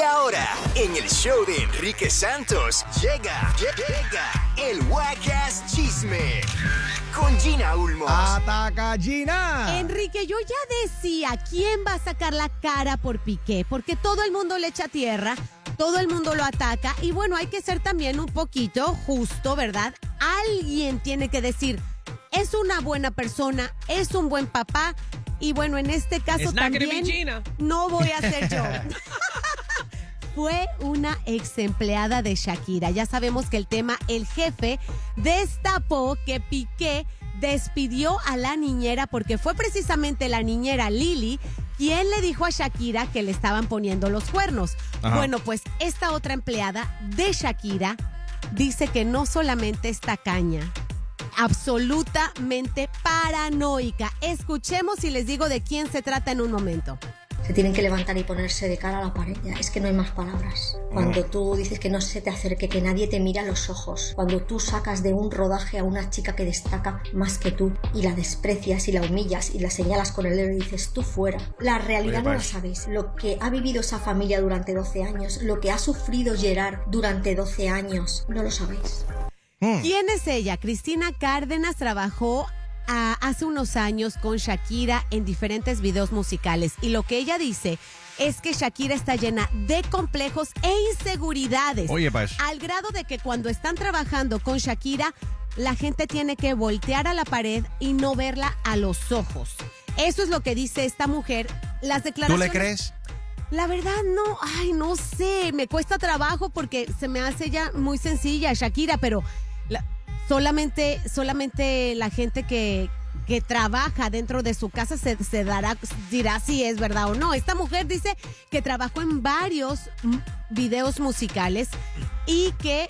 Y ahora, en el show de Enrique Santos, llega, llega el Wacas Chisme con Gina Ulmos. ¡Ataca, Gina! Enrique, yo ya decía quién va a sacar la cara por Piqué, porque todo el mundo le echa tierra, todo el mundo lo ataca y bueno, hay que ser también un poquito justo, ¿verdad? Alguien tiene que decir, es una buena persona, es un buen papá y bueno, en este caso también no voy a ser yo. fue una ex empleada de Shakira. Ya sabemos que el tema, el jefe destapó que Piqué despidió a la niñera porque fue precisamente la niñera Lili quien le dijo a Shakira que le estaban poniendo los cuernos. Bueno, pues esta otra empleada de Shakira dice que no solamente está caña, absolutamente paranoica. Escuchemos y les digo de quién se trata en un momento se tienen que levantar y ponerse de cara a la pared. Es que no hay más palabras. Cuando tú dices que no se te acerque, que nadie te mira a los ojos, cuando tú sacas de un rodaje a una chica que destaca más que tú y la desprecias y la humillas y la señalas con el dedo y dices tú fuera. La realidad no la sabéis. Lo que ha vivido esa familia durante 12 años, lo que ha sufrido Gerard durante 12 años, no lo sabéis. ¿Quién es ella? Cristina Cárdenas trabajó hace unos años con Shakira en diferentes videos musicales y lo que ella dice es que Shakira está llena de complejos e inseguridades. Oye, pues. Al grado de que cuando están trabajando con Shakira, la gente tiene que voltear a la pared y no verla a los ojos. Eso es lo que dice esta mujer. Las declaraciones. ¿Tú le crees? La verdad no, ay, no sé, me cuesta trabajo porque se me hace ya muy sencilla Shakira, pero solamente, solamente la gente que, que trabaja dentro de su casa se, dará, dirá si es verdad o no. Esta mujer dice que trabajó en varios videos musicales y que,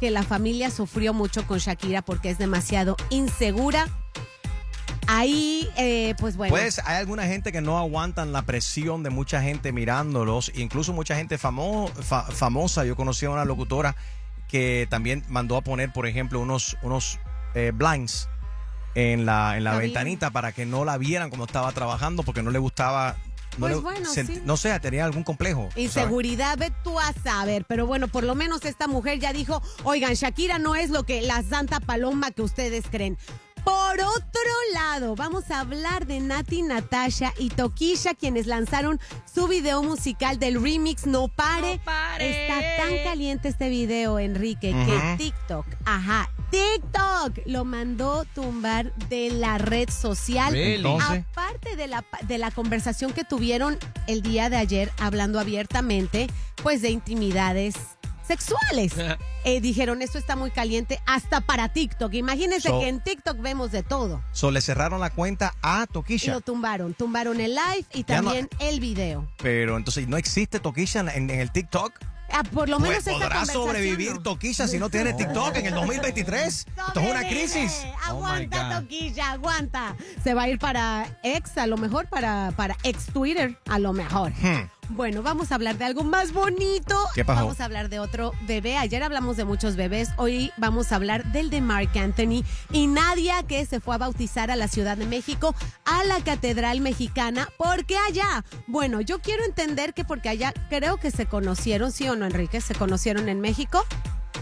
que la familia sufrió mucho con Shakira porque es demasiado insegura. Ahí, eh, pues bueno. Pues hay alguna gente que no aguantan la presión de mucha gente mirándolos, incluso mucha gente famosa. Yo conocí a una locutora que también mandó a poner, por ejemplo, unos, unos eh, blinds en la, en la ventanita para que no la vieran como estaba trabajando porque no le gustaba no, pues bueno, no sé, tenía algún complejo. Inseguridad, ve tú a saber. Pero bueno, por lo menos esta mujer ya dijo, oigan, Shakira no es lo que la santa paloma que ustedes creen. Por otro lado, vamos a hablar de Nati Natasha y Tokisha, quienes lanzaron su video musical del remix No Pare. Está tan caliente este video, Enrique, que TikTok, ajá, TikTok lo mandó tumbar de la red social. Aparte de la, de la conversación que tuvieron el día de ayer, hablando abiertamente, pues de intimidades sexuales. Eh, dijeron, esto está muy caliente hasta para TikTok. Imagínense que en TikTok vemos de todo. So, le cerraron la cuenta a Toquisha. lo tumbaron. Tumbaron el live y también el video. Pero entonces, ¿no existe Toquisha en, el TikTok? Ah, por lo menos pues, ¿Podrá sobrevivir Toquilla si no tiene TikTok en el 2023? Esto es una crisis. Oh aguanta, Toquilla, aguanta. Se va a ir para ex, a lo mejor, para, para ex Twitter, a lo mejor. Hmm. Bueno, vamos a hablar de algo más bonito. ¿Qué pasó? Vamos a hablar de otro bebé. Ayer hablamos de muchos bebés. Hoy vamos a hablar del de Mark Anthony y Nadia, que se fue a bautizar a la Ciudad de México, a la Catedral Mexicana. ¿Por qué allá? Bueno, yo quiero entender que porque allá creo que se conocieron, ¿sí o no, Enrique? ¿Se conocieron en México?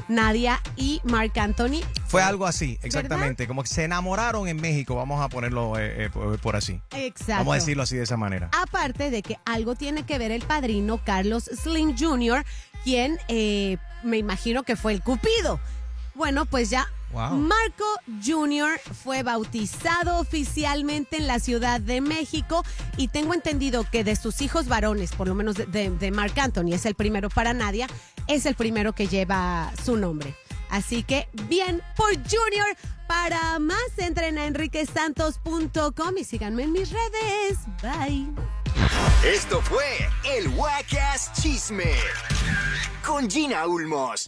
Nadia y Mark Anthony. Fue algo así, exactamente. Como que se enamoraron en México, vamos a ponerlo eh, eh, por así. Exacto. Vamos a decirlo así de esa manera. Aparte de que algo tiene que ver el padrino Carlos Slim Jr., quien eh, me imagino que fue el Cupido. Bueno, pues ya Marco Jr. fue bautizado oficialmente en la Ciudad de México y tengo entendido que de sus hijos varones, por lo menos de, de Marc Anthony, es el primero para Nadia, es el primero que lleva su nombre. Así que bien por Junior. Para más, entren a enriquesantos.com y síganme en mis redes. Bye. Esto fue el Wacas Chisme con Gina Ulmos.